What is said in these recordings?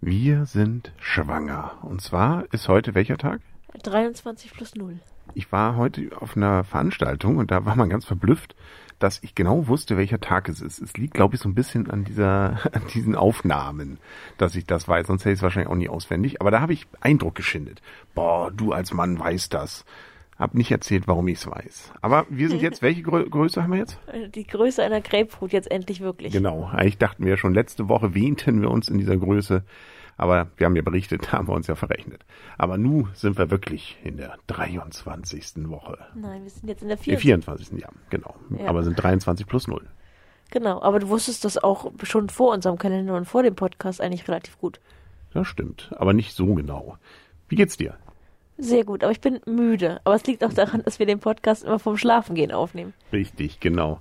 Wir sind schwanger. Und zwar ist heute welcher Tag? 23 plus 0. Ich war heute auf einer Veranstaltung und da war man ganz verblüfft, dass ich genau wusste, welcher Tag es ist. Es liegt, glaube ich, so ein bisschen an dieser, an diesen Aufnahmen, dass ich das weiß. Sonst hätte ich es wahrscheinlich auch nie auswendig. Aber da habe ich Eindruck geschindet. Boah, du als Mann weißt das. Hab nicht erzählt, warum ich es weiß. Aber wir sind jetzt, welche Grö Größe haben wir jetzt? Die Größe einer Grapefruit jetzt endlich wirklich. Genau. Eigentlich dachten wir schon letzte Woche wähnten wir uns in dieser Größe. Aber wir haben ja berichtet, da haben wir uns ja verrechnet. Aber nun sind wir wirklich in der 23. Woche. Nein, wir sind jetzt in der Der 24. 24. Ja, genau. Ja. Aber sind 23 plus 0. Genau, aber du wusstest das auch schon vor unserem Kalender und vor dem Podcast eigentlich relativ gut. Das stimmt. Aber nicht so genau. Wie geht's dir? Sehr gut, aber ich bin müde. Aber es liegt auch daran, dass wir den Podcast immer vom Schlafengehen aufnehmen. Richtig, genau.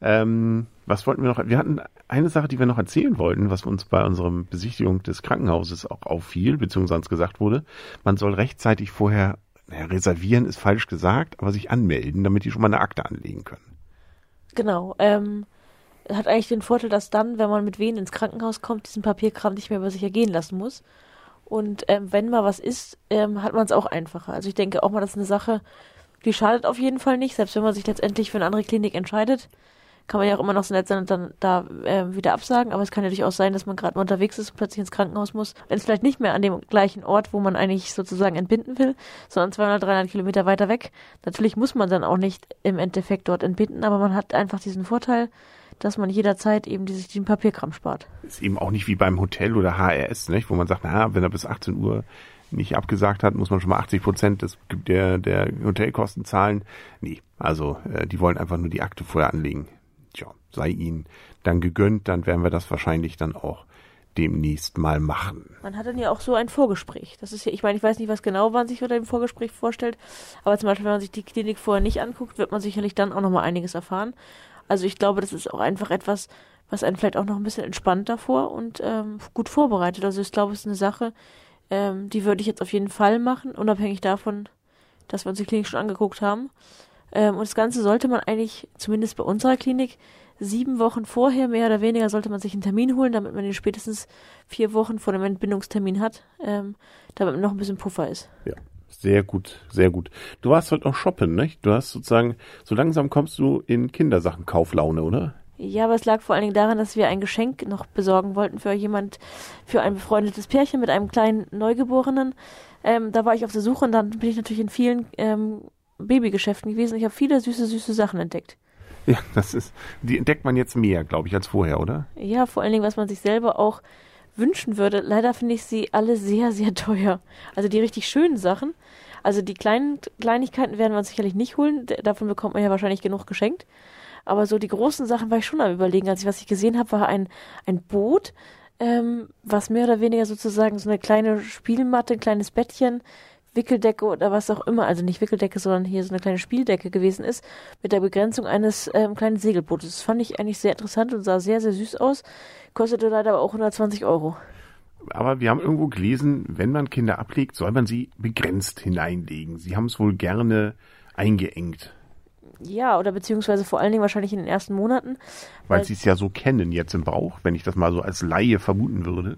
Ähm, was wollten wir noch? Wir hatten eine Sache, die wir noch erzählen wollten, was uns bei unserem Besichtigung des Krankenhauses auch auffiel, beziehungsweise uns gesagt wurde. Man soll rechtzeitig vorher, naja, reservieren ist falsch gesagt, aber sich anmelden, damit die schon mal eine Akte anlegen können. Genau. Ähm, hat eigentlich den Vorteil, dass dann, wenn man mit wen ins Krankenhaus kommt, diesen Papierkram nicht mehr über sich ergehen lassen muss. Und ähm, wenn mal was ist, ähm, hat man es auch einfacher. Also ich denke auch mal, das ist eine Sache, die schadet auf jeden Fall nicht, selbst wenn man sich letztendlich für eine andere Klinik entscheidet. Kann man ja auch immer noch so nett sein und dann da äh, wieder absagen. Aber es kann natürlich auch sein, dass man gerade mal unterwegs ist und plötzlich ins Krankenhaus muss. Wenn es vielleicht nicht mehr an dem gleichen Ort, wo man eigentlich sozusagen entbinden will, sondern 200, 300 Kilometer weiter weg. Natürlich muss man dann auch nicht im Endeffekt dort entbinden, aber man hat einfach diesen Vorteil, dass man jederzeit eben sich den Papierkram spart. Ist eben auch nicht wie beim Hotel oder HRS, nicht? wo man sagt, na, wenn er bis 18 Uhr nicht abgesagt hat, muss man schon mal 80 Prozent des, der, der Hotelkosten zahlen. Nee, also äh, die wollen einfach nur die Akte vorher anlegen. Tja, sei ihnen dann gegönnt, dann werden wir das wahrscheinlich dann auch demnächst mal machen. Man hat dann ja auch so ein Vorgespräch. Das ist ja, ich meine, ich weiß nicht, was genau man sich unter dem Vorgespräch vorstellt, aber zum Beispiel, wenn man sich die Klinik vorher nicht anguckt, wird man sicherlich dann auch nochmal einiges erfahren. Also ich glaube, das ist auch einfach etwas, was einen vielleicht auch noch ein bisschen entspannt davor und ähm, gut vorbereitet. Also ich glaube, es ist eine Sache, ähm, die würde ich jetzt auf jeden Fall machen, unabhängig davon, dass wir uns die Klinik schon angeguckt haben. Ähm, und das Ganze sollte man eigentlich, zumindest bei unserer Klinik, sieben Wochen vorher, mehr oder weniger, sollte man sich einen Termin holen, damit man den spätestens vier Wochen vor dem Entbindungstermin hat, ähm, damit noch ein bisschen Puffer ist. Ja, sehr gut, sehr gut. Du warst heute noch shoppen, nicht? Du hast sozusagen, so langsam kommst du in Kindersachenkauflaune, oder? Ja, aber es lag vor allen Dingen daran, dass wir ein Geschenk noch besorgen wollten für jemand, für ein befreundetes Pärchen mit einem kleinen Neugeborenen. Ähm, da war ich auf der Suche und dann bin ich natürlich in vielen ähm, Babygeschäften gewesen. Ich habe viele süße, süße Sachen entdeckt. Ja, das ist, die entdeckt man jetzt mehr, glaube ich, als vorher, oder? Ja, vor allen Dingen, was man sich selber auch wünschen würde. Leider finde ich sie alle sehr, sehr teuer. Also die richtig schönen Sachen. Also die kleinen Kleinigkeiten werden wir uns sicherlich nicht holen. Davon bekommt man ja wahrscheinlich genug geschenkt. Aber so die großen Sachen war ich schon am überlegen. Als ich, was ich gesehen habe, war ein, ein Boot, ähm, was mehr oder weniger sozusagen so eine kleine Spielmatte, ein kleines Bettchen, Wickeldecke oder was auch immer, also nicht Wickeldecke, sondern hier so eine kleine Spieldecke gewesen ist, mit der Begrenzung eines ähm, kleinen Segelbootes. Das fand ich eigentlich sehr interessant und sah sehr, sehr süß aus. Kostete leider aber auch 120 Euro. Aber wir haben irgendwo gelesen, wenn man Kinder ablegt, soll man sie begrenzt hineinlegen. Sie haben es wohl gerne eingeengt, Ja, oder beziehungsweise vor allen Dingen wahrscheinlich in den ersten Monaten. weil Weil- sie es ja so kennen jetzt im Bauch, wenn ich das mal so als Laie vermuten würde.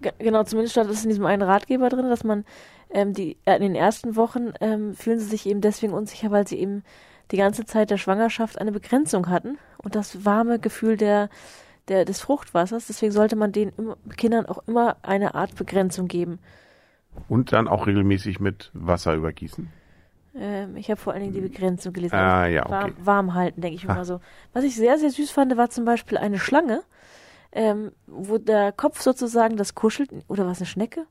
Ge- Genau, zumindest stand es in diesem einen Ratgeber drin, dass man ähm, die äh, in den ersten Wochen ähm, fühlen sie sich eben deswegen unsicher, weil sie eben die ganze Zeit der Schwangerschaft eine Begrenzung hatten und das warme Gefühl der, der des Fruchtwassers. Deswegen sollte man den Kindern auch immer eine Art Begrenzung geben. Und dann auch regelmäßig mit Wasser übergießen. Ähm, ich habe vor allen Dingen die Begrenzung gelesen. Ah, Also ja, okay. warm, warm halten, denke ich Ah. immer so. Was ich sehr, sehr süß fand, war zum Beispiel eine Schlange, ähm, wo der Kopf sozusagen das kuschelt. Oder was, eine Schnecke?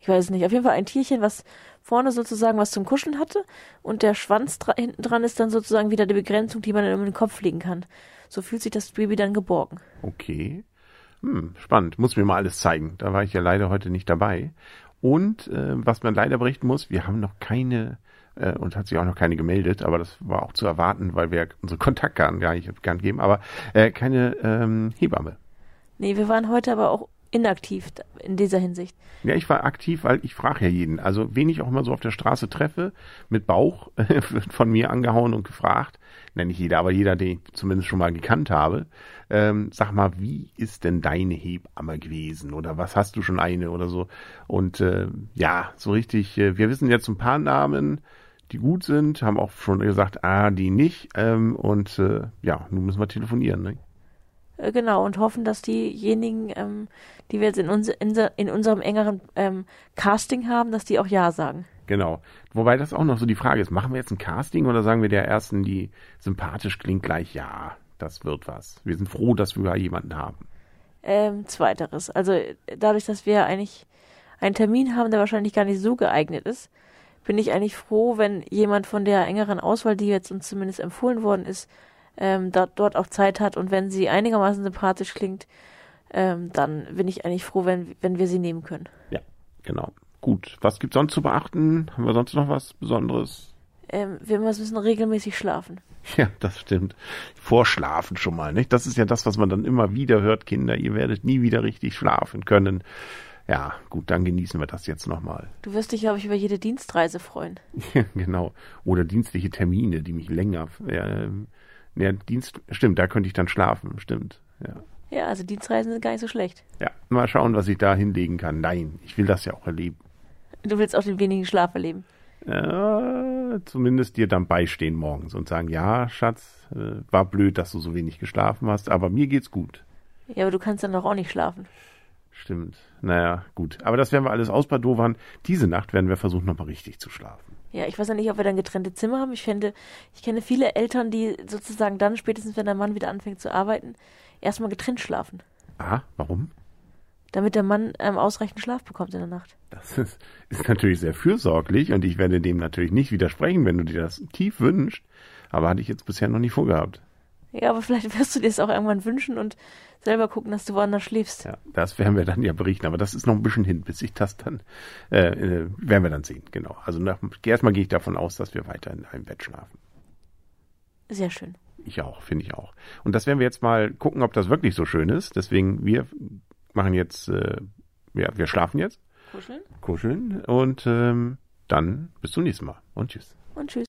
Ich weiß es nicht. Auf jeden Fall ein Tierchen, was vorne sozusagen was zum Kuscheln hatte und der Schwanz dra hinten dran ist dann sozusagen wieder die Begrenzung, die man um den Kopf legen kann. So fühlt sich das Baby dann geborgen. Okay. Hm, spannend. Muss mir mal alles zeigen. Da war ich ja leider heute nicht dabei. Und äh, was man leider berichten muss, wir haben noch keine äh, und hat sich auch noch keine gemeldet, aber das war auch zu erwarten, weil wir unsere Kontaktdaten gar nicht bekannt geben, aber äh, keine ähm, Hebamme. Nee, wir waren heute aber auch inaktiv in dieser Hinsicht. Ja, ich war aktiv, weil ich frage ja jeden. Also, wen ich auch immer so auf der Straße treffe, mit Bauch, wird von mir angehauen und gefragt. Nenne nicht jeder, aber jeder, den ich zumindest schon mal gekannt habe. Ähm, sag mal, wie ist denn deine Hebamme gewesen? Oder was hast du schon eine oder so? Und äh, ja, so richtig, äh, wir wissen jetzt ein paar Namen, die gut sind, haben auch schon gesagt, ah, die nicht. Ähm, und äh, ja, nun müssen wir telefonieren. Ne? Äh, genau, und hoffen, dass diejenigen, ähm, die wir jetzt in, uns, in, in unserem engeren ähm, Casting haben, dass die auch Ja sagen. Genau. Wobei das auch noch so die Frage ist, machen wir jetzt ein Casting oder sagen wir der Ersten, die sympathisch klingt, gleich Ja, das wird was. Wir sind froh, dass wir jemanden haben. Ähm, zweiteres. Also dadurch, dass wir eigentlich einen Termin haben, der wahrscheinlich gar nicht so geeignet ist, bin ich eigentlich froh, wenn jemand von der engeren Auswahl, die jetzt uns zumindest empfohlen worden ist, ähm, da, dort auch Zeit hat und wenn sie einigermaßen sympathisch klingt, ähm, dann bin ich eigentlich froh, wenn, wenn wir sie nehmen können. Ja, genau. Gut. Was gibt sonst zu beachten? Haben wir sonst noch was Besonderes? Ähm, wir müssen regelmäßig schlafen. Ja, das stimmt. Vorschlafen schon mal, nicht? Das ist ja das, was man dann immer wieder hört, Kinder, ihr werdet nie wieder richtig schlafen können. Ja, gut, dann genießen wir das jetzt nochmal. Du wirst dich, glaube ich, über jede Dienstreise freuen. Ja, genau. Oder dienstliche Termine, die mich länger. Äh, ja, Dienst, stimmt, da könnte ich dann schlafen, stimmt. Ja. Ja, also Dienstreisen sind gar nicht so schlecht. Ja, mal schauen, was ich da hinlegen kann. Nein, ich will das ja auch erleben. Du willst auch den wenigen Schlaf erleben. Ja, zumindest dir dann beistehen morgens und sagen, ja, Schatz, äh, war blöd, dass du so wenig geschlafen hast, aber mir geht's gut. Ja, aber du kannst dann doch auch nicht schlafen. Stimmt. Naja, gut. Aber das werden wir alles ausbadovern. Diese Nacht werden wir versuchen, nochmal richtig zu schlafen. Ja, ich weiß ja nicht, ob wir dann getrennte Zimmer haben. Ich finde, ich kenne viele Eltern, die sozusagen dann, spätestens wenn der Mann wieder anfängt zu arbeiten, erstmal getrennt schlafen. Ah, warum? Damit der Mann ähm, ausreichend Schlaf bekommt in der Nacht. Das ist, ist natürlich sehr fürsorglich und ich werde dem natürlich nicht widersprechen, wenn du dir das tief wünschst. Aber hatte ich jetzt bisher noch nicht vorgehabt. Ja, aber vielleicht wirst du dir es auch irgendwann wünschen und selber gucken, dass du woanders schläfst. Ja, das werden wir dann ja berichten, aber das ist noch ein bisschen hin, bis ich das dann, äh, äh, werden wir dann sehen, genau. Also nach, erstmal gehe ich davon aus, dass wir weiter in einem Bett schlafen. Sehr schön. Ich auch, finde ich auch. Und das werden wir jetzt mal gucken, ob das wirklich so schön ist. Deswegen, wir machen jetzt, äh, ja, wir schlafen jetzt. Kuscheln. Kuscheln und ähm, dann bis zum nächsten Mal und tschüss. Und tschüss.